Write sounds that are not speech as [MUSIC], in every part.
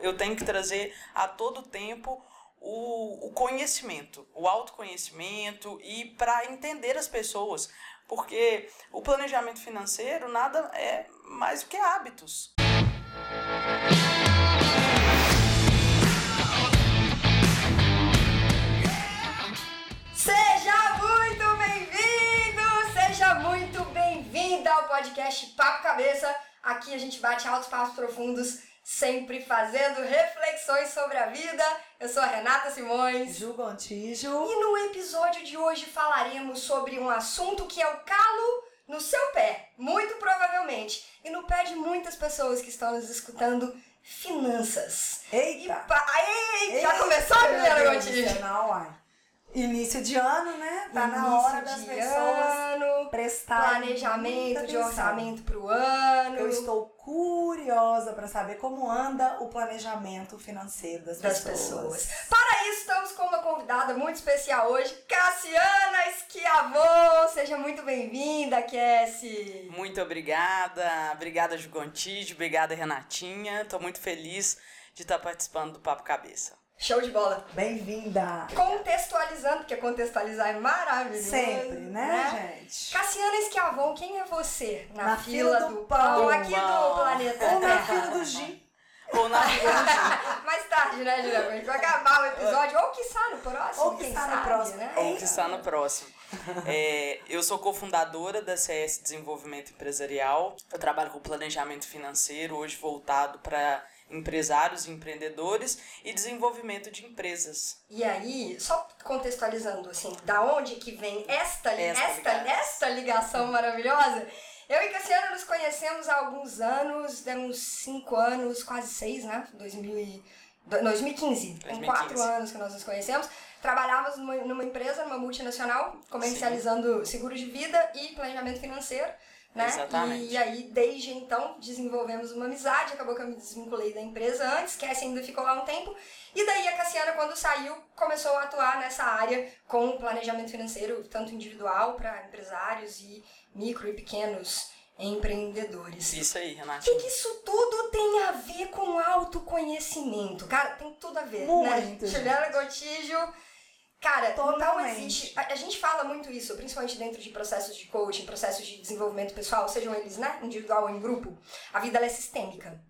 Eu tenho que trazer a todo tempo o, o conhecimento, o autoconhecimento e para entender as pessoas, porque o planejamento financeiro nada é mais do que hábitos. Seja muito bem-vindo, seja muito bem-vinda ao podcast Papo Cabeça. Aqui a gente bate altos passos profundos sempre fazendo reflexões sobre a vida. Eu sou a Renata Simões. Ju Gontijo. E no episódio de hoje falaremos sobre um assunto que é o calo no seu pé, muito provavelmente, e no pé de muitas pessoas que estão nos escutando, finanças. Eita! Pa... Ei, já começou, Juliana Gontijo? Não, uai. Início de ano, né? Tá Início na hora das de pessoas ano, prestarem planejamento de orçamento para o ano. Eu estou curiosa para saber como anda o planejamento financeiro das, das pessoas. Para isso, estamos com uma convidada muito especial hoje, Cassiana Esquiavon. Seja muito bem-vinda, Cassie. Muito obrigada, obrigada Ju Gontijo, obrigada Renatinha. Estou muito feliz de estar participando do Papo Cabeça. Show de bola. Bem-vinda! Contextualizando, porque contextualizar é maravilhoso. Sempre, né, gente? Cassiana Esquiavon, quem é você na, Na fila, fila do do pão pão. aqui do planeta Ou na fila do Gin. Ou na [LAUGHS] Mais tarde, né, Juliana? A gente vai acabar o episódio, ou quiçá no próximo, Ou quem quiçá no próximo. né? ou que está no próximo. É, eu sou cofundadora da CS Desenvolvimento Empresarial. Eu trabalho com planejamento financeiro, hoje voltado para empresários e empreendedores e desenvolvimento de empresas. E aí, só contextualizando, assim, da onde que vem esta, Esta esta, ligação. esta ligação maravilhosa? Eu e Cassiano nos conhecemos há alguns anos, demos cinco anos, quase seis, né? 2000 e- do- 2015. Tem 2015. quatro anos que nós nos conhecemos. Trabalhávamos numa, numa empresa, numa multinacional, comercializando seguros de vida e planejamento financeiro. Né? Exatamente. E aí, desde então, desenvolvemos uma amizade. Acabou que eu me desvinculei da empresa antes, Cassie ainda ficou lá um tempo. E daí a Cassiana, quando saiu, começou a atuar nessa área com planejamento financeiro, tanto individual para empresários e micro e pequenos empreendedores. Isso aí, O Renatinha. que, que isso tudo tem a ver com autoconhecimento? Cara, tem tudo a ver, né? Muito, Juliana Gotijo. Cara, não Totalmente. existe. A, a gente fala muito isso, principalmente dentro de processos de coaching, processos de desenvolvimento pessoal, sejam eles, né, individual ou em grupo. A vida é sistêmica.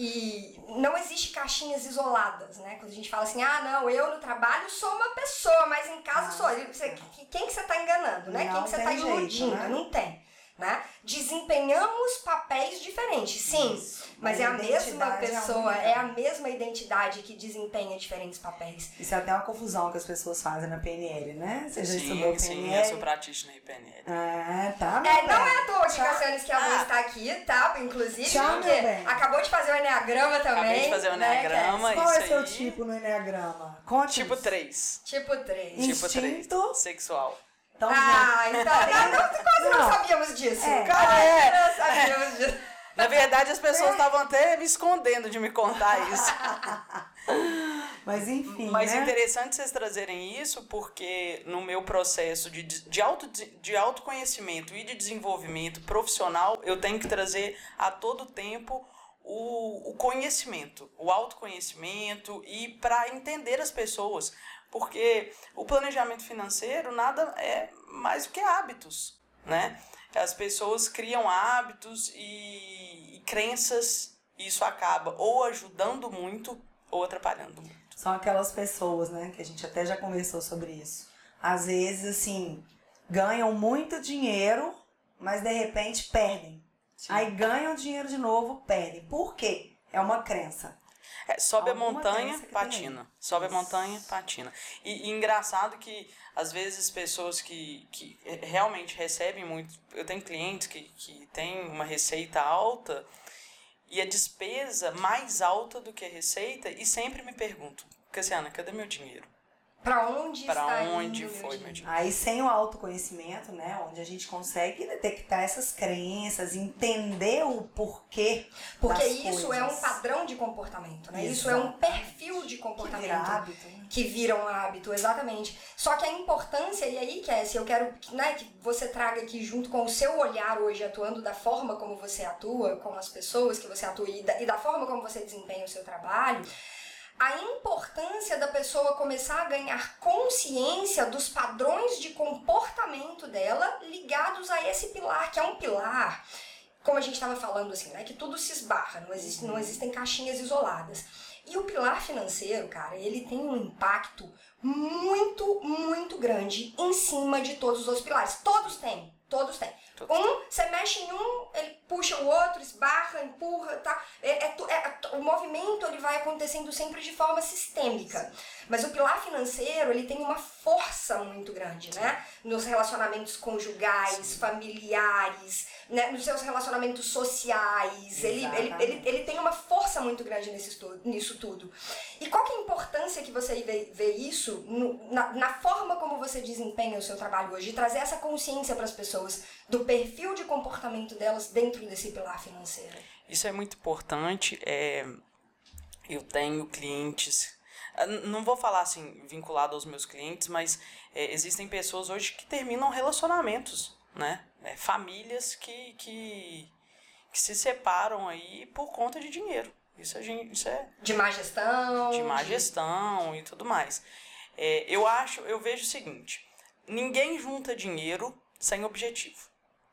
E não existe caixinhas isoladas, né? Quando a gente fala assim, ah, não, eu no trabalho sou uma pessoa, mas em casa Ah, sou. Você, quem que você tá enganando, né? Não quem que você tá jeito, iludindo? né? Não tem. Né? Desempenhamos papéis diferentes, sim, Isso. mas é a a mesma é pessoa, única. é a mesma identidade que desempenha diferentes papéis. Isso é até uma confusão que as pessoas fazem na PNL, né? Você já estudou Sim, sim, PNL? eu sou practitioner em PNL. É, tá, É, não é à toa que Tchau. Cassiano Esquiavon Ah. está aqui, tá? Inclusive, Tchau, porque acabou de fazer o Enneagrama também. Acabei de fazer o né, Enneagrama. Qual é isso seu aí. tipo no Enneagrama? Conte Tipo 3. Tipo 3. Tipo 3. Instinto? Sexual. Então, Ah, então não, quase não, Não. sabíamos disso. É. Quase É. não sabíamos disso. Na verdade, as pessoas estavam até me escondendo de me contar isso. [LAUGHS] Mas enfim, Mas né? interessante vocês trazerem isso, porque no meu processo de, de, auto, de autoconhecimento e de desenvolvimento profissional, eu tenho que trazer a todo tempo o, o conhecimento, o autoconhecimento e para entender as pessoas. Porque o planejamento financeiro nada é mais do que hábitos, né? As pessoas criam hábitos e, e crenças, e isso acaba ou ajudando muito ou atrapalhando muito. São aquelas pessoas, né, que a gente até já conversou sobre isso. Às vezes, assim, ganham muito dinheiro, mas de repente perdem. Sim. Aí ganham dinheiro de novo, perdem. Por quê? É uma crença. É, sobe a montanha, patina. Sobe a Isso. montanha, patina. E, e engraçado que, às vezes, pessoas que, que realmente recebem muito. Eu tenho clientes que, que têm uma receita alta e a despesa mais alta do que a receita e sempre me perguntam: Cassiana, cadê meu dinheiro? Para onde Pra está onde indo foi meu dinheiro? Aí sem o autoconhecimento, né, onde a gente consegue detectar essas crenças, entender o porquê Porque das isso é um coisas. padrão de comportamento, né? Isso é um perfil de que comportamento. vira hábito. né? que viram hábito, exatamente. Só que a importância, e aí, Cassie, eu quero né, que você traga aqui junto com o seu olhar hoje, atuando da forma como você atua, com as pessoas que você atua e da, e da forma como você desempenha o seu trabalho, a importância da pessoa começar a ganhar consciência dos padrões de comportamento dela ligados a esse pilar, que é um pilar, como a gente estava falando assim, né, que tudo se esbarra, não, existe, não existem caixinhas isoladas. E o pilar financeiro, cara, ele tem um impacto muito, muito grande em cima de todos os outros pilares. Todos têm, todos têm. Um, você mexe em um, ele puxa o outro, esbarra, empurra, tá? É, é é- o movimento ele vai acontecendo sempre de forma sistêmica. Mas o pilar financeiro, ele tem uma força muito grande, né? Nos relacionamentos conjugais, familiares, né? nos seus relacionamentos sociais. Ele, ele, ele, ele tem uma força muito grande nesse nisso tudo. E qual que é a importância que você vê, vê isso no- na, na forma como você desempenha o seu trabalho hoje? De trazer essa consciência para as pessoas do perfil de comportamento delas dentro desse pilar financeiro. Isso é muito importante. É, eu tenho clientes. ah, Não vou falar assim vinculado aos meus clientes, mas é, existem pessoas hoje que terminam relacionamentos, né? É, famílias que, que, que se separam aí por conta de dinheiro. Isso, a gente, isso é De má gestão. de má gestão e tudo mais. É, eu acho, eu vejo o seguinte: ninguém junta dinheiro sem objetivo.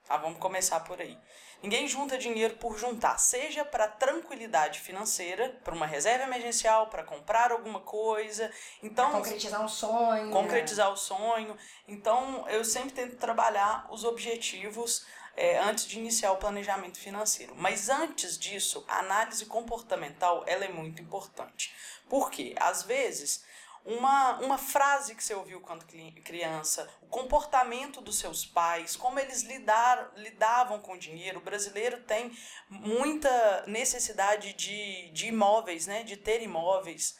Tá? Vamos começar por aí. Ninguém junta dinheiro por juntar, seja para tranquilidade financeira, para uma reserva emergencial, para comprar alguma coisa. Então, Concretizar um sonho. concretizar o sonho. Então, eu sempre tento trabalhar os objetivos é, antes de iniciar o planejamento financeiro. Mas antes disso, a análise comportamental ela é muito importante. Por quê? Às vezes, uma, uma frase que você ouviu quando criança, o comportamento dos seus pais, como eles lidar, lidavam com o dinheiro. O brasileiro tem muita necessidade de, de imóveis, né? de ter imóveis.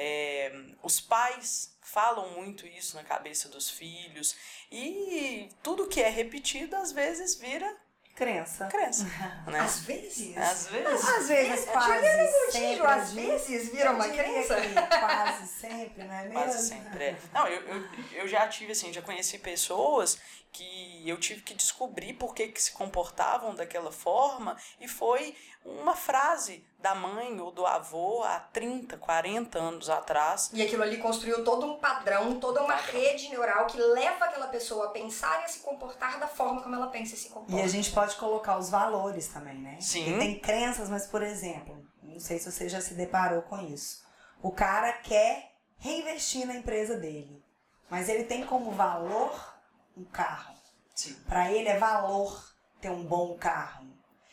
É, os pais falam muito isso na cabeça dos filhos e tudo que é repetido às vezes vira Crença. crença, [LAUGHS] né? Às vezes. Às vezes. Às vezes, quase Juliana sempre. Às vezes vira uma crença. [LAUGHS] Quase sempre, não é mesmo? Quase sempre. é. Não, eu, eu, eu já tive, assim, já conheci pessoas que eu tive que descobrir por que, que se comportavam daquela forma e foi uma frase da mãe ou do avô há 30, 40 anos atrás. E aquilo ali construiu todo um padrão, toda uma rede neural que leva aquela pessoa a pensar e a se comportar da forma como ela pensa e se comporta. E a gente pode colocar os valores também, né? Sim. Porque tem crenças, mas, por exemplo, não sei se você já se deparou com isso. O cara quer reinvestir na empresa dele, mas ele tem como valor um carro. Para ele é valor ter um bom carro.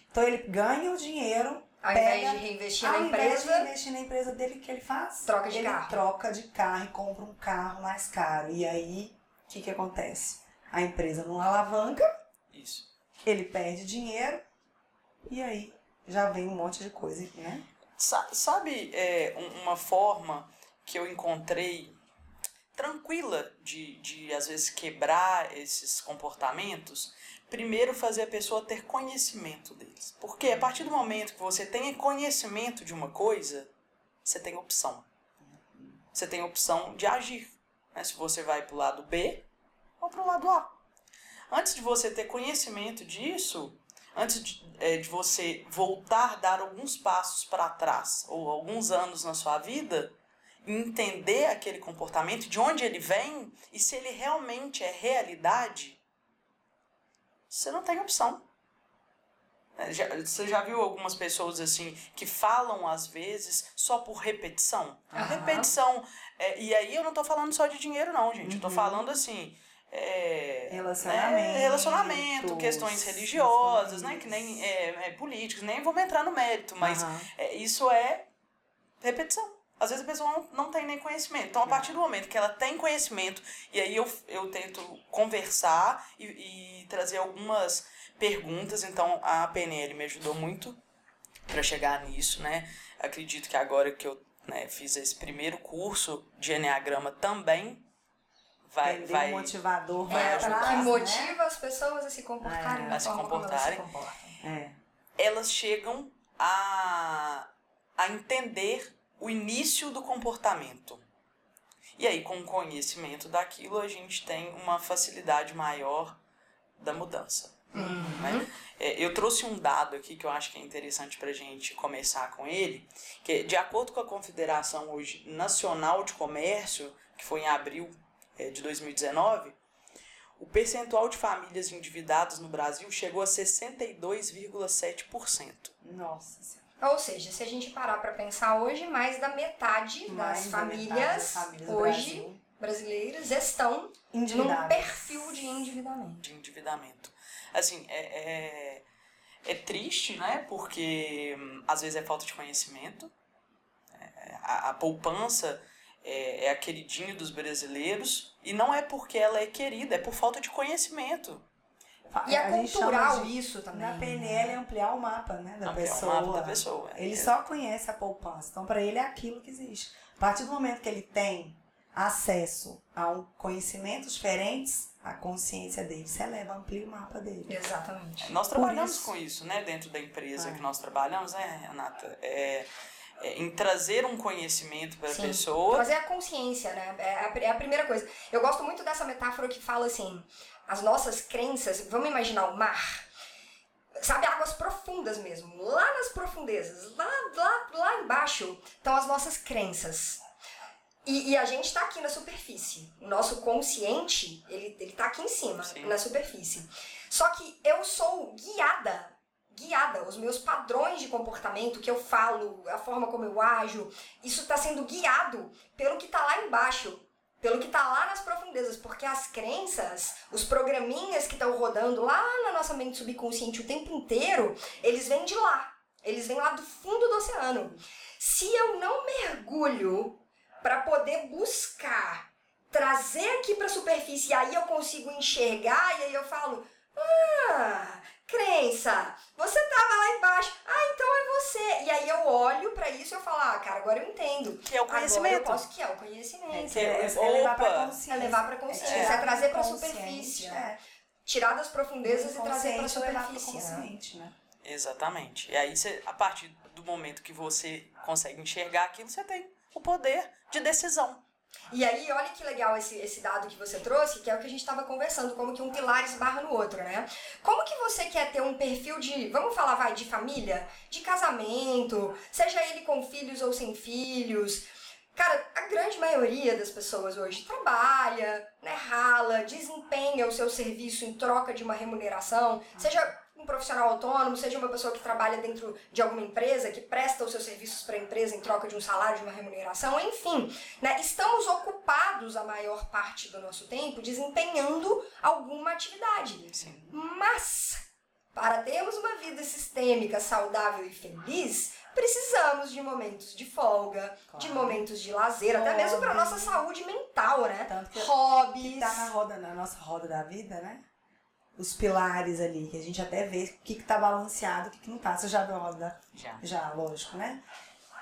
Então ele ganha o dinheiro, Ao pega, invés de reinvestir na ao invés de empresa, investir na empresa dele, o que ele faz? Troca de ele carro. troca de carro e compra um carro mais caro. E aí, o que, que acontece? A empresa não alavanca, Isso. ele perde dinheiro e aí já vem um monte de coisa, né? Sa- Sabe é, um- uma forma que eu encontrei tranquila de, de, às vezes, quebrar esses comportamentos? Primeiro, fazer a pessoa ter conhecimento deles. Porque a partir do momento que você tem conhecimento de uma coisa, você tem opção. Você tem opção de agir. Né? Se você vai para o lado B ou para o lado A. Antes de você ter conhecimento disso, antes de, é, de você voltar, dar alguns passos para trás ou alguns anos na sua vida, entender aquele comportamento, de onde ele vem e se ele realmente é realidade, você não tem opção. É, já- você já viu algumas pessoas assim que falam às vezes só por repetição? Aham. repetição. é, e aí eu não tô falando só de dinheiro, não, gente. Eu tô Uhum. falando assim. é, Relacionamento, né, relacionamento, questões religiosas, né? Que nem é, é, políticos, nem vou entrar no mérito, mas é, isso é repetição. Às vezes a pessoa não, não tem nem conhecimento. Então, a partir do momento que ela tem conhecimento, e aí eu, eu tento conversar e, e trazer algumas perguntas. Então, a PNL me ajudou muito para chegar nisso, né? Acredito que agora que eu né, fiz esse primeiro curso de Enneagrama também, vai, Entender vai o motivador é, vai ajuda. atrás, que né? motiva as pessoas a se comportarem É, a se forma como elas se comportarem. comportam. É. elas chegam a, a entender o início do comportamento. E aí, com o conhecimento daquilo, a gente tem uma facilidade maior da mudança. né? É, eu trouxe um dado aqui que eu acho que é interessante para a gente começar com ele, que é, de acordo com a Confederação hoje Nacional de Comércio, que foi em abril é, de 2019, o percentual de famílias endividadas no Brasil chegou a 62,7%. Nossa Senhora. Ou seja, se a gente parar para pensar hoje, mais da metade Mais das da metade famílias, das famílias hoje Brasil brasileiras estão num perfil de endividamento. de endividamento. Assim, é, é, é triste, né? Porque hum, às vezes é falta de conhecimento. É, a, a poupança é, é a queridinha dos brasileiros e não é porque ela é querida, é por falta de conhecimento. E é cultural de- isso também. Na PNL é ampliar o mapa, né, da Ampliar o pessoa. mapa da pessoa. Ele É. só conhece a poupança. Então, para ele é aquilo que existe. A partir do momento que ele tem acesso a um conhecimentos diferentes, a consciência dele se eleva, amplia o mapa dele. Exatamente. Nós Por trabalhamos isso- com isso, né? Dentro da empresa É. que nós trabalhamos, né, Renata? É, é, em trazer um conhecimento para a pessoa. Trazer a consciência, né? É a, é a primeira coisa. Eu gosto muito dessa metáfora que fala assim: as nossas crenças, vamos imaginar o mar. Sabe, águas profundas mesmo, lá nas profundezas, lá, lá, lá embaixo estão as nossas crenças. E, e a gente está aqui na superfície. O nosso consciente, ele, ele tá aqui em cima, Sim. na superfície. Só que eu sou guiada, guiada, os meus padrões de comportamento, que eu falo, a forma como eu ajo, isso está sendo guiado pelo que está lá embaixo, pelo que está lá nas profundezas, porque as crenças, os programinhas que estão rodando lá na nossa mente subconsciente o tempo inteiro, eles vêm de lá, eles vêm lá do fundo do oceano. Se eu não mergulho para poder buscar, trazer aqui para a superfície, e aí eu consigo enxergar, e aí eu falo, ah, crença, você tava lá embaixo, ah, então é você. E aí eu olho para isso e eu falo, ah, cara, agora eu entendo. Que é o Agora eu conhecimento. posso, que é o conhecimento. Que é, É, é levar pra opa! consciência. É levar pra consciência, é, tirar trazer pra consciente, superfície. é. Tirar das profundezas e trazer pra Consciente, levar pro superfície. né? consciente, né? Exatamente. E aí, você, a partir do momento que você consegue enxergar aquilo, você tem o poder de decisão. E aí, olha que legal esse, esse dado que você trouxe, que é o que a gente estava conversando, como que um pilar esbarra no outro, né? Como que você quer ter um perfil de, vamos falar, vai, de família, de casamento, seja ele com filhos ou sem filhos. Cara, a grande maioria das pessoas hoje trabalha, né, rala, desempenha o seu serviço em troca de uma remuneração, seja um profissional autônomo, seja uma pessoa que trabalha dentro de alguma empresa, que presta os seus serviços para a empresa em troca de um salário, de uma remuneração, enfim, né, estamos ocupados a maior parte do nosso tempo desempenhando alguma atividade. Sim. Mas, para termos uma vida sistêmica, saudável e feliz, precisamos de momentos de folga, de Claro. momentos de lazer, até mesmo para nossa saúde mental, né? Tanto que Hobbies. tá na roda, na nossa roda da vida, né? Os pilares ali, que a gente até vê o que, que tá balanceado, o que, que não tá. Você já viu a roda da, Já. Já, lógico, né?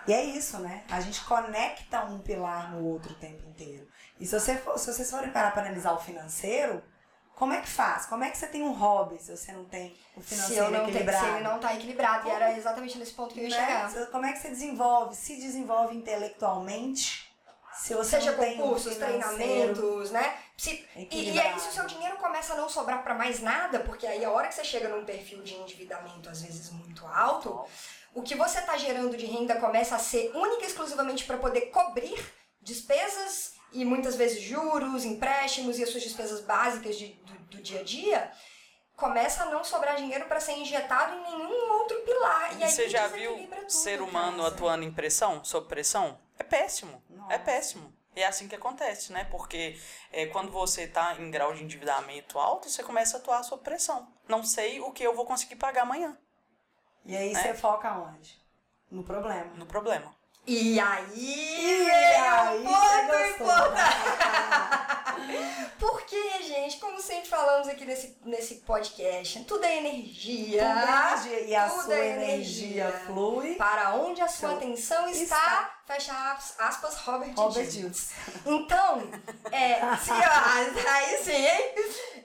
E é isso, né? A gente conecta um pilar no outro o tempo inteiro. E se, você for, se vocês forem parar para analisar o financeiro, como é que faz? Como é que você tem um hobby se você não tem o Se, financeiro eu não tenho, equilibrado? se ele não tá equilibrado. E era exatamente nesse ponto que eu ia Né? chegar. Como é que você desenvolve? Se desenvolve intelectualmente, se você Seja não tem concursos, financeiro treinamentos, né? Se, e, e aí, se o seu dinheiro começa a não sobrar para mais nada, porque aí a hora que você chega num perfil de endividamento, às vezes muito alto, o que você está gerando de renda começa a ser única e exclusivamente para poder cobrir despesas e muitas vezes juros, empréstimos e as suas despesas básicas de- do, do dia a dia, começa a não sobrar dinheiro para ser injetado em nenhum outro pilar. E, E aí você já viu ser humano atuando em pressão, sob pressão? É péssimo. É Nossa. péssimo. E é assim que acontece, né? Porque é, quando você tá em grau de endividamento alto, você começa a atuar sob pressão. Não sei o que eu vou conseguir pagar amanhã, E aí né? você foca onde? No problema. no problema. E aí, E aí, ponto você gostou. importante. [LAUGHS] [LAUGHS] Porque, gente, como sempre falamos aqui nesse, nesse podcast, tudo é energia. Tudo é energia. E a sua é energia, energia. flui. Para onde a sua Então, atenção está, está. fecha as- aspas, Robert, Robert. Então, [LAUGHS] é, se, ó, aí sim, hein?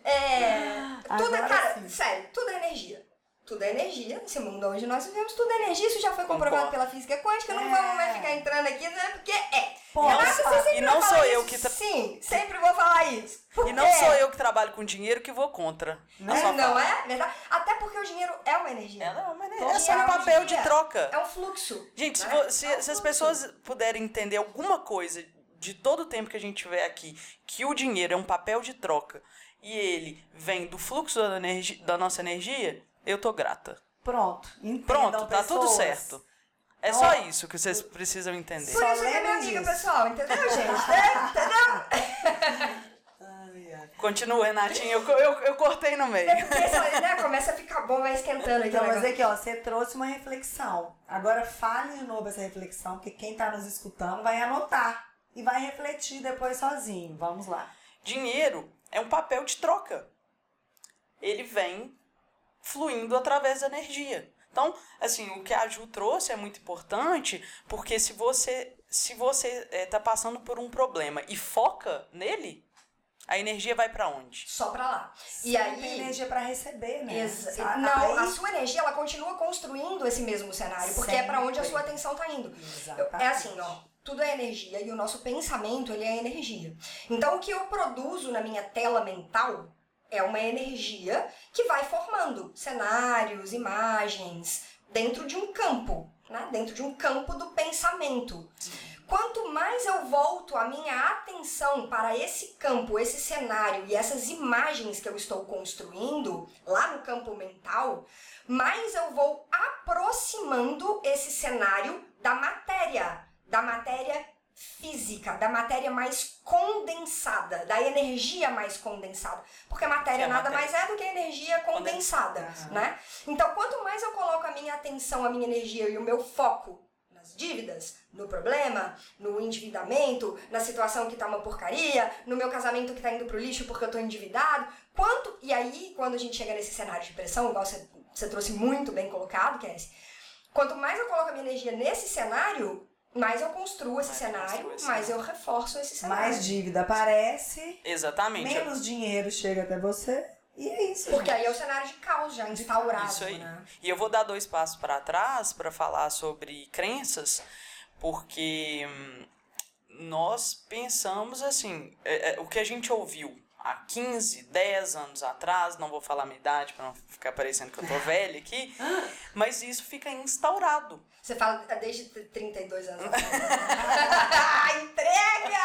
É, tudo é, cara, sim. sério, tudo é energia. Tudo é energia. Esse mundo onde nós vivemos, tudo é energia. Isso já foi comprovado Concordo. pela física quântica. Não É. vamos mais ficar entrando aqui, né? Porque é. Pô, nossa, e não sou eu isso. que tra- Sim, sempre vou falar isso. E Por não sou eu que trabalho com dinheiro que vou contra. A sua Não é? Verdade? Até porque o dinheiro é uma energia. Ela é uma energia. É só um dinheiro papel de energia. troca. É um fluxo. Gente, se, né? vo- se- É um se as pessoas puderem entender alguma coisa de todo o tempo que a gente tiver aqui, que o dinheiro é um papel de troca e ele vem do fluxo da, energi- da nossa energia, eu tô grata. Pronto. Entendam, Pronto, tá tudo pessoas. certo. É Ó, só isso que vocês precisam entender. Por Só isso que é minha amiga, disso. pessoal. Entendeu, gente? É, entendeu? [LAUGHS] Ai, ai. Continua, Renatinha, eu, eu, eu cortei no meio. É porque né, começa a ficar bom, vai esquentando aqui. Então, mas aqui, ó, você trouxe uma reflexão. Agora fale de novo essa reflexão, porque quem tá nos escutando vai anotar e vai refletir depois sozinho. Vamos lá. Dinheiro é um papel de troca. Ele vem fluindo através da energia. Então, assim, o que a Ju trouxe é muito importante, porque se você se você está passando por um problema e foca nele, a energia vai para onde? Só pra lá. E Sempre aí. energia pra receber, né? Exa-? Não, Aí- a sua energia ela continua construindo esse mesmo cenário, porque é pra onde a Sempre. sua atenção tá indo. Eu- Exatamente. é assim, ó, tudo é energia e o nosso pensamento ele é energia. Então o que eu produzo na minha tela mental é uma energia que vai formando cenários, imagens dentro de um campo, né? Dentro de um campo do pensamento. Quanto mais eu volto a minha atenção para esse campo, esse cenário e essas imagens que eu estou construindo lá no campo mental, mais eu vou aproximando esse cenário da matéria, da matéria física, da matéria mais condensada, da energia mais condensada. Porque a matéria é a nada matéria. mais é do que energia condensada, Aham. né? Então, quanto mais eu coloco a minha atenção, a minha energia e o meu foco nas dívidas, no problema, no endividamento, na situação que tá uma porcaria, no meu casamento que tá indo pro lixo porque eu tô endividado, quanto e aí quando a gente chega nesse cenário de pressão, igual você, você trouxe muito bem colocado, Cassie, quanto mais eu coloco a minha energia nesse cenário, mais eu construo esse Mais eu cenário, construo esse mais eu reforço esse cenário. Mais dívida aparece, Exatamente. menos dinheiro chega até você. E é isso. Porque gente. aí é o cenário de caos já instaurado, Isso aí. né? E eu vou dar dois passos para trás para falar sobre crenças, porque hum, nós pensamos assim, é, é, o que a gente ouviu há 15, 10 anos atrás, não vou falar a minha idade para não ficar parecendo que eu tô [LAUGHS] velha aqui, mas isso fica instaurado. Você fala desde 32 anos. [LAUGHS] atrás. [LAUGHS] Entrega!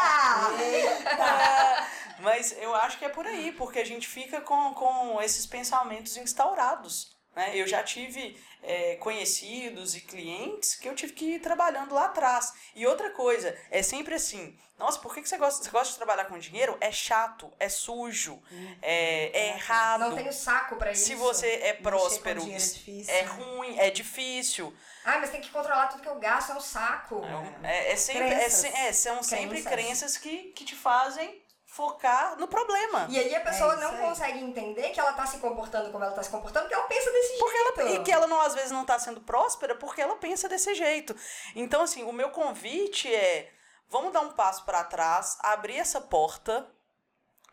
Mas eu acho que é por aí, porque a gente fica com, com esses pensamentos instaurados. Né? Eu já tive é, conhecidos e clientes que eu tive que ir trabalhando lá atrás. E outra coisa, é sempre assim: nossa, por que que você gosta, você gosta de trabalhar com dinheiro? É chato, é sujo, é, é errado. Não tenho saco pra isso. Se você é próspero, é é né? ruim, é difícil. Ah, mas tem que controlar tudo que eu gasto, é um saco. É, é sempre, é, Crenças. se- é, são sempre Crenças. crenças que, que te fazem focar no problema. E aí a pessoa É não aí. consegue entender que ela tá se comportando como ela tá se comportando, porque ela pensa desse Porque jeito. ela, e que ela não, às vezes não está sendo próspera porque ela pensa desse jeito. Então, assim, o meu convite é: vamos dar um passo para trás, abrir essa porta.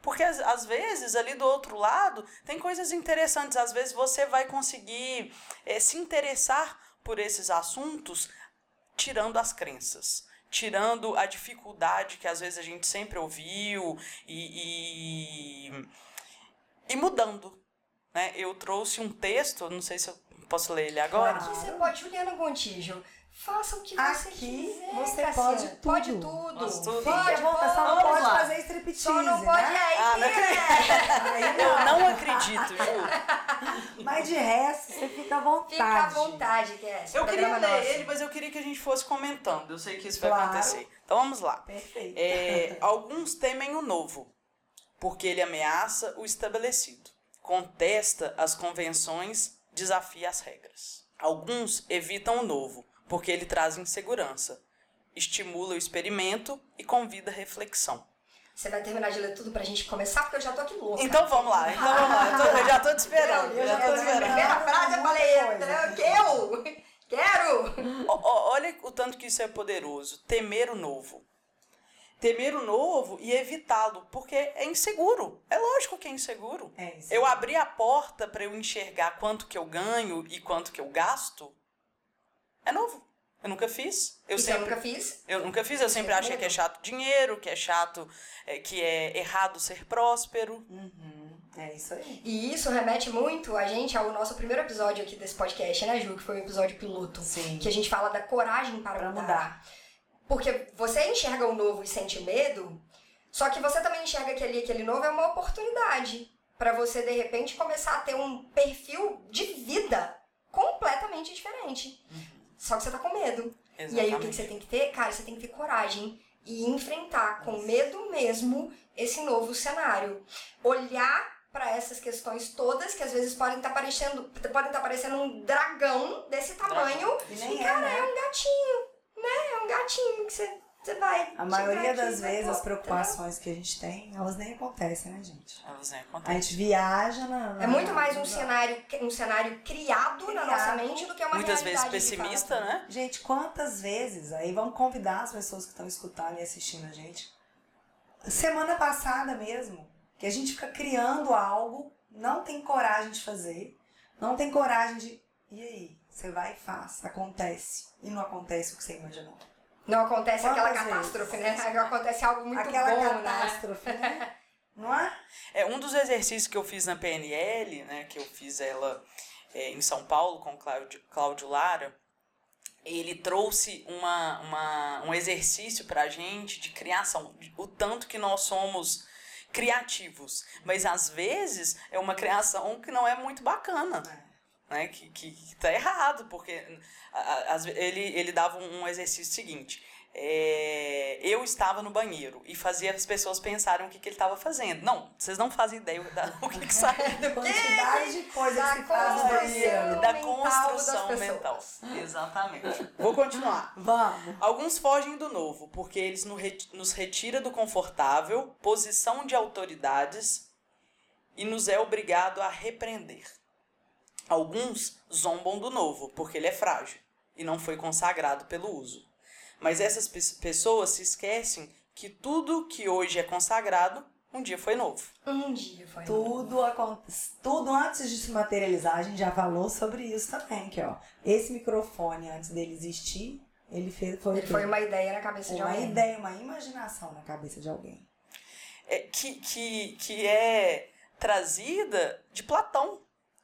Porque às, vezes ali do outro lado tem coisas interessantes. Às vezes você vai conseguir eh, se interessar por esses assuntos tirando as crenças. Tirando a dificuldade que às vezes a gente sempre ouviu e, e, e mudando. Né? Eu trouxe um texto, não sei se eu posso ler ele agora. Aqui você pode, Juliana Gontijo, faça o que você Aqui quiser. você Cassiano. pode tudo. Pode tudo. Pode tudo. Pode, vontade, só não Vamos pode lá. fazer striptease, Só não pode né? aí, Ah, não? [LAUGHS] Aí Eu não acredito, Ju. Mas de resto, você fica à vontade. Fica à vontade, Cass. Eu queria ler nosso. ele, mas eu queria que a gente fosse comentando. Eu sei que isso vai Claro. acontecer. Então vamos lá. Perfeito. É, alguns temem o novo, porque ele ameaça o estabelecido, contesta as convenções, desafia as regras. Alguns evitam o novo, porque ele traz insegurança, estimula o experimento e convida a reflexão. Você vai terminar de ler tudo pra gente começar, porque eu já tô aqui louca. Então vamos lá, então vamos lá. Eu, tô- eu já tô te esperando. Eu, já tô te esperando. primeira frase eu falei, eu quero! Olha o tanto que isso é poderoso. Temer o novo. Temer o novo e evitá-lo, porque é inseguro. É lógico que é inseguro. É isso. Eu abrir a porta para eu enxergar quanto que eu ganho e quanto que eu gasto. É novo. Eu nunca fiz. Eu Isso sempre eu nunca fiz. Eu nunca fiz, eu sempre achei que é chato dinheiro, que é chato, é, que é errado ser próspero. Uhum, É isso aí. E isso remete muito a gente ao nosso primeiro episódio aqui desse podcast, né, Ju? Que foi o episódio piloto. Sim. Que a gente fala da coragem para, Pra mudar. mudar. Porque você enxerga o novo e sente medo, só que você também enxerga que ali aquele novo é uma oportunidade para você de repente começar a ter um perfil de vida completamente diferente. Só que você tá com medo. E aí o que, que você tem que ter? Cara, você tem que ter coragem e enfrentar com medo mesmo esse novo cenário. Olhar para essas questões todas que às vezes podem estar parecendo, podem estar parecendo um dragão desse tamanho E nem é, cara, né? é um gatinho, né? É um gatinho que você, você vai. A maioria aqui das vezes as preocupações que a gente tem, elas nem acontecem, né, gente? Elas nem A acontecem. gente viaja na. na- É muito mais um na- cenário, um cenário criado, na Criado. nossa mente do que uma Muitas vezes pessimista, né? Gente, quantas vezes, aí vamos convidar as pessoas que estão escutando e assistindo a gente. Semana passada mesmo, que a gente fica criando algo, não tem coragem de fazer, não tem coragem de. E aí? Você vai e faz, acontece. E não acontece o que você imaginou. Não acontece aquela Quantas catástrofe, vezes? né? Acontece algo muito Aquela bom, né? catástrofe, né? [LAUGHS] Não é? É um dos exercícios que eu fiz na PNL, né? Que eu fiz ela é, em São Paulo com o Cláudio, Cláudio Lara. Ele trouxe uma, uma, um exercício pra gente de criação. O tanto que nós somos criativos. Mas às vezes é uma criação que não é muito bacana. Né, que, que, que tá errado, porque a- a- ele, ele dava um um exercício seguinte. é, eu estava no banheiro e fazia as pessoas pensarem o que, que ele estava fazendo. Não, vocês não fazem ideia da, [LAUGHS] o que, que sai [LAUGHS] Quantidade de coisas Da que faz no banheiro. da construção mental. Exatamente. Vou continuar. [LAUGHS] Vamos. Alguns fogem do novo, porque eles nos retira do confortável, posição de autoridades e nos é obrigado a repreender. Alguns zombam do novo, porque ele é frágil e não foi consagrado pelo uso. Mas essas pe- pessoas se esquecem que tudo que hoje é consagrado um dia foi novo. Um dia foi. Tudo, acon- tudo antes de se materializar, a gente já falou sobre isso também, que ó, esse microfone antes dele existir, ele fez foi, Ele foi uma ideia na cabeça de uma alguém. ideia, uma imaginação na cabeça de alguém. é, que, que, que é trazida de Platão.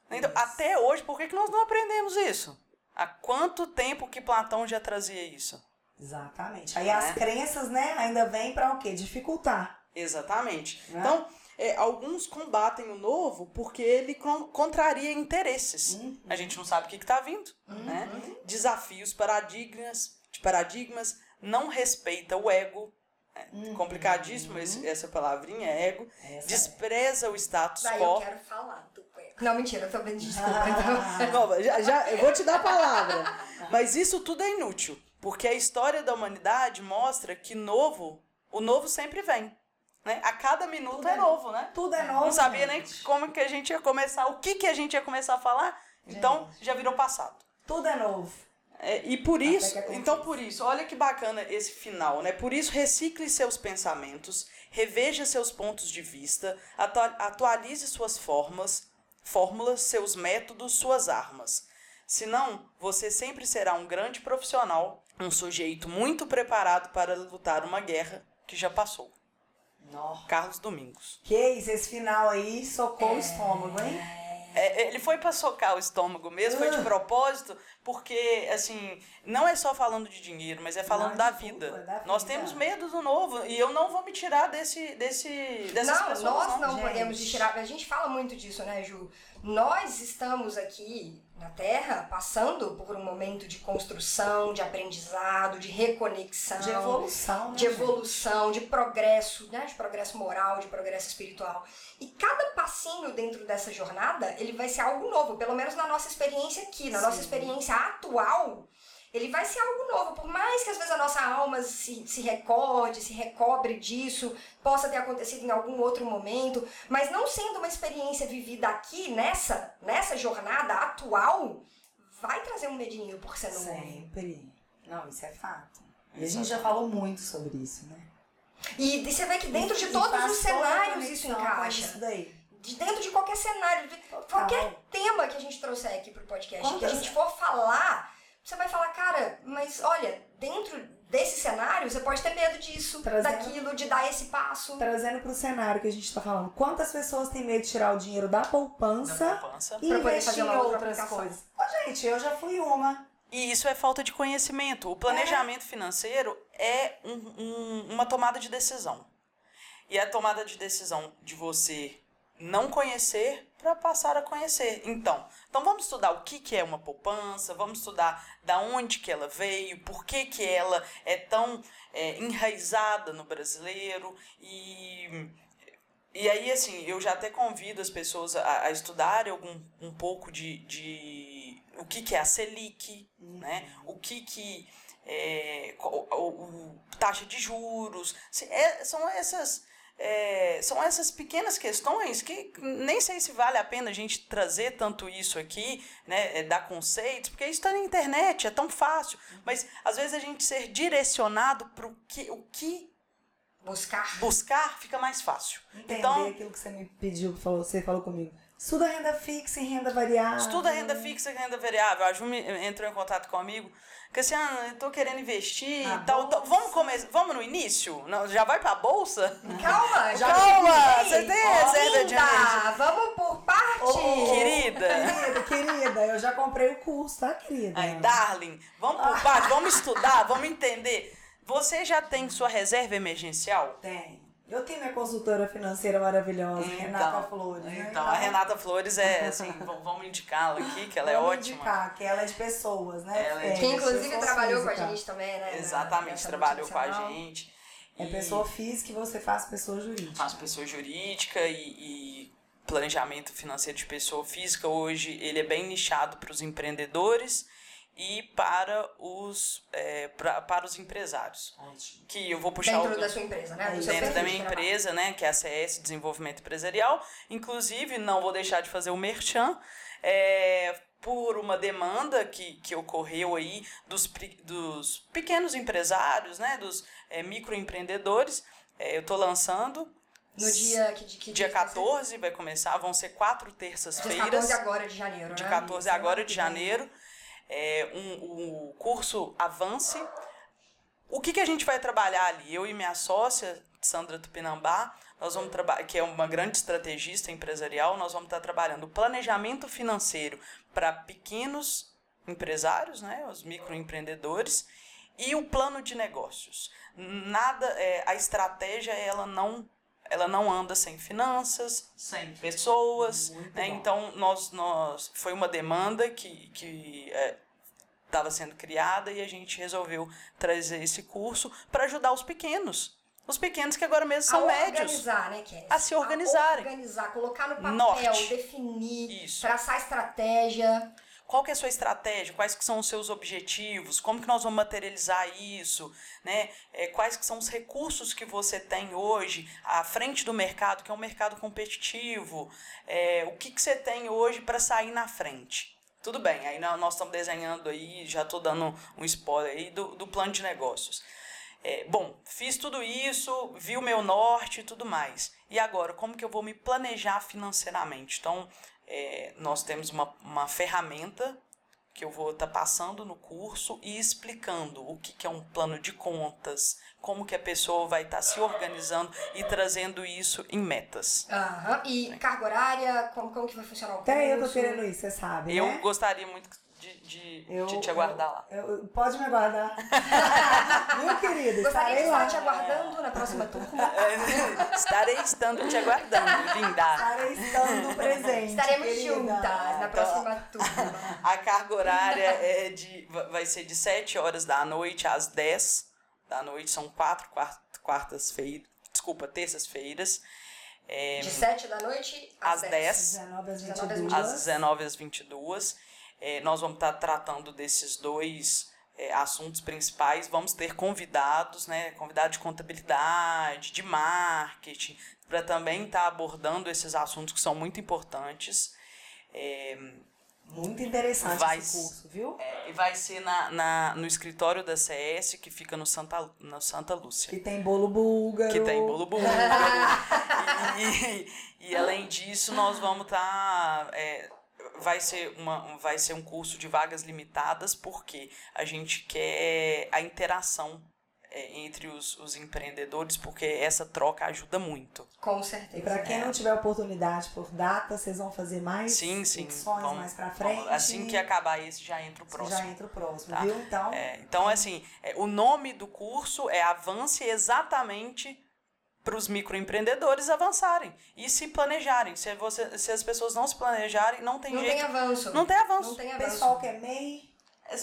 Então, até hoje, por que, que nós não aprendemos isso? Há quanto tempo que Platão já trazia isso? Exatamente. Aí Né? as crenças, né, ainda vêm para o quê? Dificultar. Exatamente. Né? Então, é, alguns combatem o novo porque ele con- contraria interesses. Uhum. A gente não sabe o que está vindo. Né? Desafios, paradigmas, de paradigmas, não respeita o ego. É Uhum. complicadíssimo esse- essa palavrinha, ego. Essa Despreza o status Daí eu quo. quero falar Não, mentira, eu tô pedindo desculpa. Então. [LAUGHS] Não, já, já, eu vou te dar a palavra. Mas isso tudo é inútil. Porque a história da humanidade mostra que novo, o novo sempre vem. Né? A cada minuto Tudo é é novo, né? Tudo é novo. Não sabia nem gente. como que a gente ia começar, o que, que a gente ia começar a falar. Então, já virou passado. Tudo é novo. É, e por Até isso, aconteça. então por isso, olha que bacana esse final, né? Por isso, recicle seus pensamentos, reveja seus pontos de vista, atua- atualize suas formas, fórmulas, seus métodos, suas armas. Senão, você sempre será um grande profissional, um sujeito muito preparado para lutar uma guerra que já passou. Nó. Carlos Domingos. Que isso, esse final aí socou o estômago, hein? É, ele foi pra socar o estômago mesmo, foi de Ah. propósito, porque, assim, não é só falando de dinheiro, mas é falando Não, da de vida. é da Nós vida. temos medo do novo e eu não vou me tirar desse, desse, dessas Não, pessoas. nós não gente. podemos tirar. A gente fala muito disso, né, Ju? Nós estamos aqui na Terra passando por um momento de construção, de aprendizado, de reconexão. De evolução, né? de evolução, de progresso, né? De progresso moral, de progresso espiritual. E cada passinho dentro dessa jornada, ele vai ser algo novo, pelo menos na nossa experiência aqui, na nossa Sim. experiência atual, ele vai ser algo novo. Por mais que às vezes a nossa alma se, se recorde, se recobre disso, possa ter acontecido em algum outro momento, mas não sendo uma experiência vivida aqui, nessa, nessa jornada atual, vai trazer um medinho por ser novo. Sempre. Não, isso é fato. E a gente já falou muito sobre isso, né? E, e você vê que dentro E- de todos os cenários isso encaixa. Isso daí. de dentro de qualquer cenário, de qualquer tema que a gente trouxer aqui pro podcast, que a Quantas- gente for falar, você vai falar, cara, mas olha, dentro desse cenário, você pode ter medo disso, Trazendo- daquilo, de dar esse passo. Trazendo pro cenário que a gente tá falando. Quantas pessoas têm medo de tirar o dinheiro da poupança Da poupança. e Pra poder investir fazer em outras coisas? Ô, gente, eu já fui uma. E isso é falta de conhecimento. O planejamento financeiro é um- um- uma tomada de decisão. E é a tomada de decisão de você não conhecer para passar a conhecer. Então, então vamos estudar o que, que é uma poupança, vamos estudar da onde que ela veio, por que, que ela é tão é, enraizada no brasileiro e e aí, assim, eu já até convido as pessoas a, a estudarem algum, um pouco de, de o que, que é a Selic, né? O que que é qual- o, o- taxa de juros. É- são essas é, são essas pequenas questões que nem sei se vale a pena a gente trazer tanto isso aqui, né, é, dar conceitos, porque isso está na internet, é tão fácil. Mas às vezes a gente ser direcionado para o que, o que Buscar. buscar fica mais fácil. Entender Então, aquilo que você me pediu, falou, você falou comigo. Estuda renda fixa e renda variável. estuda renda fixa e renda variável. A Ju me- entrou em contato comigo. Cassiano, eu tô querendo investir e tal. vamos, começar, vamos no início? Não, já vai pra bolsa? Calma, [LAUGHS] já Calma, você tem reserva de Linda, vamos por parte. Ô, Querida. Querida, querida, eu já comprei o curso, tá, querida? Ai, darling, vamos por parte, vamos estudar, vamos entender. Você já tem sua reserva emergencial? Tem. Eu tenho minha consultora financeira maravilhosa, Renata Flores. né? Então, a Renata Flores é assim, [LAUGHS] vamos indicá-la aqui, que ela é Vamos ótima. indicar, que ela é de pessoas, né? Ela é de Que inclusive trabalhou com a física. gente também, né? Exatamente, trabalhou com a gente. É E- pessoa física e você faz pessoa jurídica. faço pessoa jurídica e, e planejamento financeiro de pessoa física hoje ele é bem nichado para os empreendedores e para os é, pra- para os empresários Ótimo. que eu vou puxar Dentro o, da sua empresa, né? Do dentro da minha de empresa, né, que é a CS Desenvolvimento Empresarial. Inclusive, não vou deixar de fazer o merchan, é, por uma demanda que, que ocorreu aí dos, dos pequenos empresários, né, dos é, microempreendedores. É, eu estou lançando No dia que, que dia que vai ser? 14, vai começar, vão ser quatro terças-feiras. 14 agora de janeiro, De né? 14 Isso, agora de janeiro. É, um, o curso Avance. O que, que a gente vai trabalhar ali? Eu e minha sócia, Sandra Tupinambá, nós vamos trabalhar, que é uma grande estrategista empresarial, nós vamos estar trabalhando o planejamento financeiro para pequenos empresários, né, os microempreendedores, e o plano de negócios. Nada, é, a estratégia ela não ela não anda sem finanças, sem pessoas, né? Então nós, nós foi uma demanda que que estava sendo criada e a gente resolveu trazer esse curso para ajudar os pequenos, os pequenos que agora mesmo são a médios. organizar, né? A se organizarem. A organizar, colocar no papel, Norte. definir, Isso. traçar estratégia. Qual que é a sua estratégia? Quais que são os seus objetivos? Como que nós vamos materializar isso? Né? É, quais que são os recursos que você tem hoje à frente do mercado, que é um mercado competitivo? É, o que, que você tem hoje para sair na frente? Tudo bem, aí nó- nós estamos desenhando aí, já estou dando um spoiler aí do, do plano de negócios. É, bom, fiz tudo isso, vi o meu norte e tudo mais. E agora, como que eu vou me planejar financeiramente? Então, é, nós temos uma, uma ferramenta que eu vou estar passando no curso e explicando o que, que é um plano de contas, como que a pessoa vai estar se organizando e trazendo isso em metas. Aham. E carga horária, como, como que vai funcionar o curso? Até eu tô querendo isso, você sabe, Eu né? gostaria muito de, de, Eu- de te aguardar lá. eu- eu- pode me aguardar. [LAUGHS] Viu, querida? Gostaria de Estarei lá. estar te aguardando na próxima turma. Estarei estando te aguardando, linda. Estarei estando presente. Estaremos querida. juntas na Então- próxima turma. A carga horária é de, va- vai ser de 7 horas da noite às 10 da noite. São quatro quar- quartas-feiras, desculpa, terças-feiras. É, De 7 da noite às, Às 10. 10. 19 às 19 às 22. às 19 às 22. É, nós vamos estar tratando desses dois é, assuntos principais, vamos ter convidados, né? Convidado de contabilidade, de marketing, para também estar tá abordando esses assuntos que são muito importantes. É, muito interessante vai, esse curso, viu? É, e vai ser na, na, no escritório da CS, que fica no Santa, no Santa Lúcia. Que tem bolo búlgaro. Que tem bolo búlgaro. [LAUGHS] e, e, e, além disso, nós vamos estar. Tá, é, vai, ser uma, vai ser um curso de vagas limitadas, porque a gente quer a interação é, entre os, os empreendedores, porque essa troca ajuda muito. Com certeza. E para quem é. não tiver oportunidade por data, vocês vão fazer mais sim, sim. edições vamos, mais para frente. Vamos, assim que acabar esse, já entra o próximo. Já entra o próximo, tá? viu? Então, é, então assim, é, o nome do curso é Avance Exatamente para os microempreendedores avançarem e se planejarem. Se, você, se as pessoas não se planejarem, não tem não jeito. Tem avanço. Não tem avanço. Não tem avanço. O pessoal que é MEI...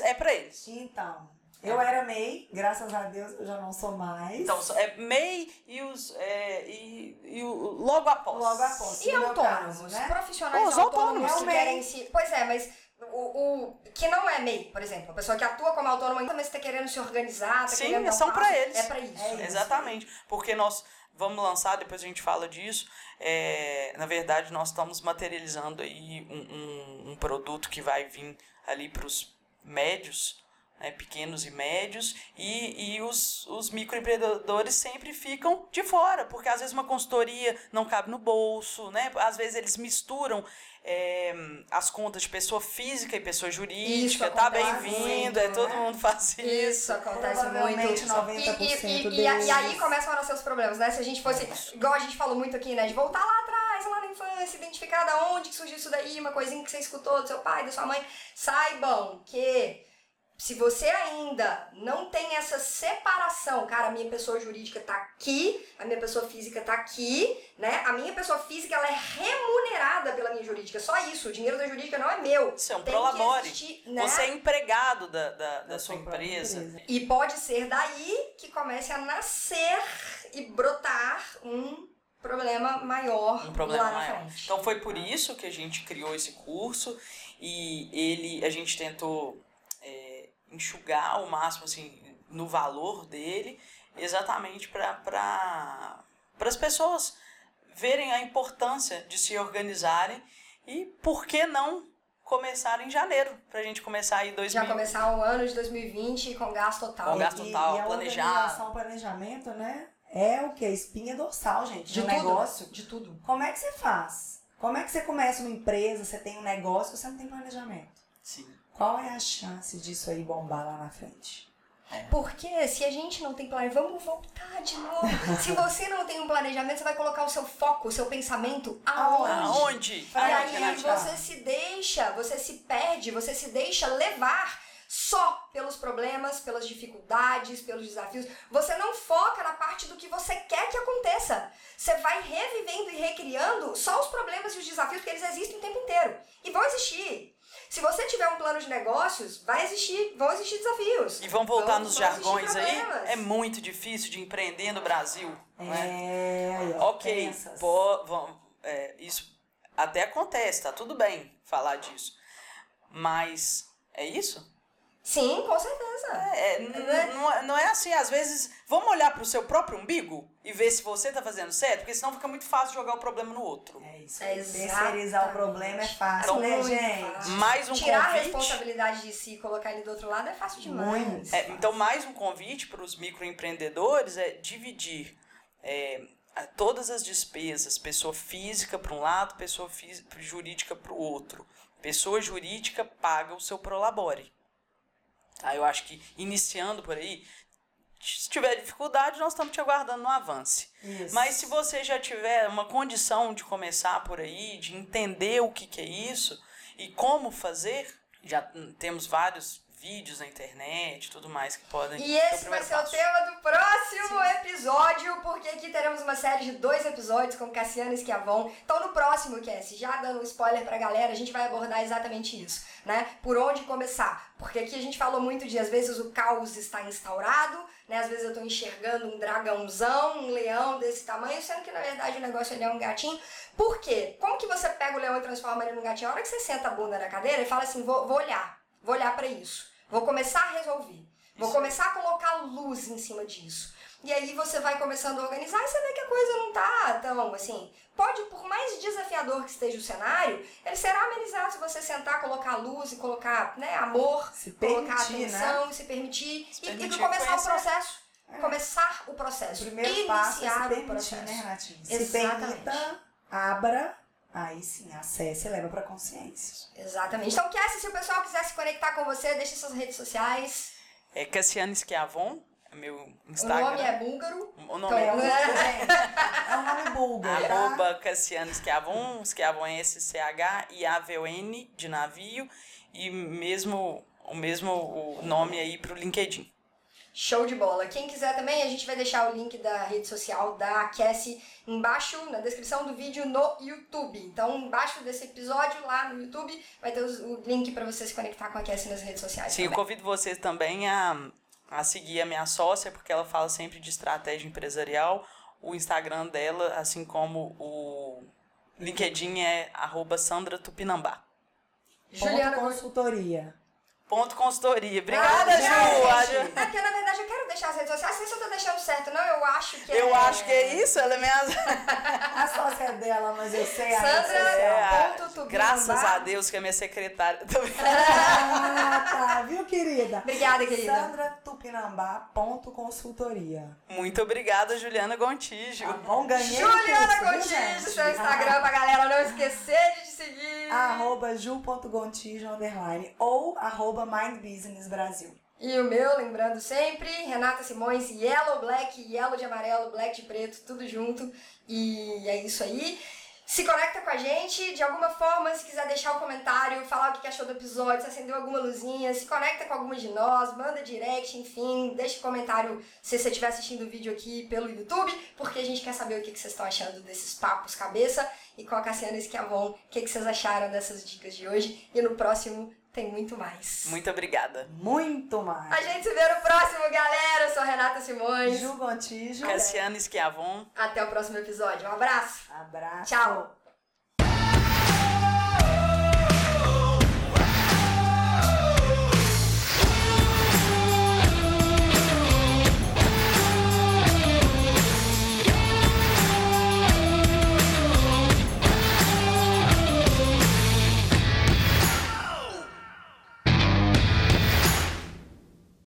É para eles. Então, eu era MEI, graças a Deus eu já não sou mais. Então, é MEI e os. É, e, e o logo após. Logo após. E autônomos, caso, né? Profissionais os autônomos, autônomos que querem se. Pois é, mas o, o que não é MEI, por exemplo, a pessoa que atua como autônoma, mas está querendo se organizar, tá Sim, querendo são para eles. É para isso. É Exatamente. Porque nós vamos lançar, depois a gente fala disso. É, na verdade, nós estamos materializando aí um, um, um produto que vai vir ali para os médios né, pequenos e médios, e, e os, os microempreendedores sempre ficam de fora, porque às vezes uma consultoria não cabe no bolso, né? às vezes eles misturam é, as contas de pessoa física e pessoa jurídica, tá bem-vindo, é todo né? mundo faz isso. Isso acontece muito. 90% e, e, e, e, aí começam a nascer os problemas, né? Se a gente fosse, igual a gente falou muito aqui, né? De voltar lá atrás, lá na infância, identificar da onde que surgiu isso daí, uma coisinha que você escutou do seu pai, da sua mãe. Saibam que se você ainda não tem essa separação, cara, a minha pessoa jurídica tá aqui, a minha pessoa física tá aqui, né? A minha pessoa física ela é remunerada pela minha jurídica, só isso. O dinheiro da jurídica não é meu. Isso é um prolabore. Existir, né? Você é empregado da, da, da sua empresa. empresa. E pode ser daí que comece a nascer e brotar um problema maior um problema lá na maior. frente. Então foi por isso que a gente criou esse curso e ele a gente tentou enxugar ao máximo assim no valor dele, exatamente para pra, as pessoas verem a importância de se organizarem e por que não começar em janeiro, para a gente começar aí 2020. Já começar o ano de 2020 com gasto total. Com gasto total, e, e a planejado. planejamento, né? É o que? Espinha dorsal, gente, de, de tudo, negócio. De tudo. Como é que você faz? Como é que você começa uma empresa, você tem um negócio, você não tem planejamento? Sim. Qual é a chance disso aí bombar lá na frente? É. Porque se a gente não tem planejamento, vamos voltar de novo. [LAUGHS] se você não tem um planejamento, você vai colocar o seu foco, o seu pensamento aonde? Aonde? E aí você se deixa, você se perde, você se deixa levar só pelos problemas, pelas dificuldades, pelos desafios. Você não foca na parte do que você quer que aconteça. Você vai revivendo e recriando só os problemas e os desafios, porque eles existem o tempo inteiro. E vão existir. Se você tiver um plano de negócios, vai existir, vão existir desafios. E vão voltar vão, nos vão jargões aí. É muito difícil de empreender no Brasil. É, né? ok, pô, vamos, é, isso até acontece, tá tudo bem falar disso. Mas é isso? Sim, com certeza. É, é, não, é, não é assim, às vezes, vamos olhar para o seu próprio umbigo e ver se você está fazendo certo, porque senão fica muito fácil jogar o problema no outro. É isso. É Terceirizar o problema é fácil, então, né, gente? Mais um Tirar convite. a responsabilidade de si e colocar ele do outro lado é fácil demais. É, então, mais um convite para os microempreendedores é dividir é, todas as despesas, pessoa física para um lado, pessoa física, jurídica para o outro. Pessoa jurídica paga o seu prolabore. Tá? Eu acho que iniciando por aí, se tiver dificuldade, nós estamos te aguardando no avance. Isso. Mas se você já tiver uma condição de começar por aí, de entender o que, que é isso e como fazer, já temos vários vídeos na internet tudo mais que podem. E esse vai ser o tema do próximo Sim. episódio, porque aqui teremos uma série de dois episódios com Cassiano e Schiavon. Então, no próximo, Cassie, já dando um spoiler pra galera, a gente vai abordar exatamente isso, né? Por onde começar. Porque aqui a gente falou muito de, às vezes, o caos está instaurado, né? Às vezes eu tô enxergando um dragãozão, um leão desse tamanho, sendo que, na verdade, o negócio ele é um gatinho. Por quê? Como que você pega o leão e transforma ele num gatinho? A hora que você senta a bunda na cadeira e fala assim, vou, vou olhar, vou olhar para isso. Vou começar a resolver. Vou Isso. começar a colocar luz em cima disso. E aí você vai começando a organizar e você vê que a coisa não tá tão assim. Pode, por mais desafiador que esteja o cenário, ele será amenizado se você sentar, colocar luz e colocar né, amor, Se colocar permitir, né? atenção e se permitir. Se e- e, permitir começar o processo. É. Começar o O processo. primeiro passo é se Iniciar o permitir, processo. né? Se Exatamente. permita, abra, aí sim, acesse e leva pra consciência. Exatamente. Então, Cassie, se o pessoal quiser se conectar com você, deixe suas redes sociais. É Cassiane Schiavon, é meu O Instagram. nome é búlgaro. O nome É é um nome, gente, é um nome búlgaro, tá? arroba Cassiane Schiavon, Schiavon é S-C-H e A-V-O-N de navio e mesmo o mesmo o nome aí pro LinkedIn. Show de bola. Quem quiser também, a gente vai deixar o link da rede social da Cassie embaixo na descrição do vídeo no YouTube. Então, embaixo desse episódio lá no YouTube vai ter o link para você se conectar com a Cassie nas redes sociais. Sim, eu também. convido vocês também a, a seguir a minha sócia, porque ela fala sempre de estratégia empresarial. O Instagram dela, assim como o LinkedIn, é arroba Sandra Tupinambá. Juliana consultoria. Ponto consultoria. Obrigada, Ah, Ju! gente. É porque, na verdade, eu quero deixar as redes sociais. Não sei se eu tô deixando certo, não. Eu acho que é... Eu acho que é isso, ela é minha. [LAUGHS] A sócia é dela, mas eu sei a Sandra-. É, ponto Tupinambá. graças a Deus que é minha secretária. Ah, tá, viu, querida? Obrigada, querida. Sandra Tupinambá, ponto consultoria. Muito obrigada, Juliana Gontijo. Tá bom? Ganhei Juliana curso, Gontijo, seu Instagram pra galera não esquecer de seguir. arroba ju.gontijo, underline, ou arroba Mind Business Brasil. E o meu, lembrando sempre, Renata Simões, Yellow Black, Yellow de amarelo, Black de preto, tudo junto. E é isso aí. Se conecta com a gente, de alguma forma, se quiser deixar um comentário, falar o que achou do episódio, se acendeu alguma luzinha, se conecta com alguma de nós, manda direct, enfim, deixa um comentário se você estiver assistindo o vídeo aqui pelo YouTube, porque a gente quer saber o que vocês estão achando desses papos cabeça. E com a Cassiana Esquiavon, o que vocês acharam dessas dicas de hoje. E no próximo tem muito mais. Muito obrigada. Muito mais. A gente se vê no próximo, galera. Eu sou a Renata Simões. Ju Gontijo. Cassiane Schiavon. Até o próximo episódio. Um abraço. Abraço. Tchau.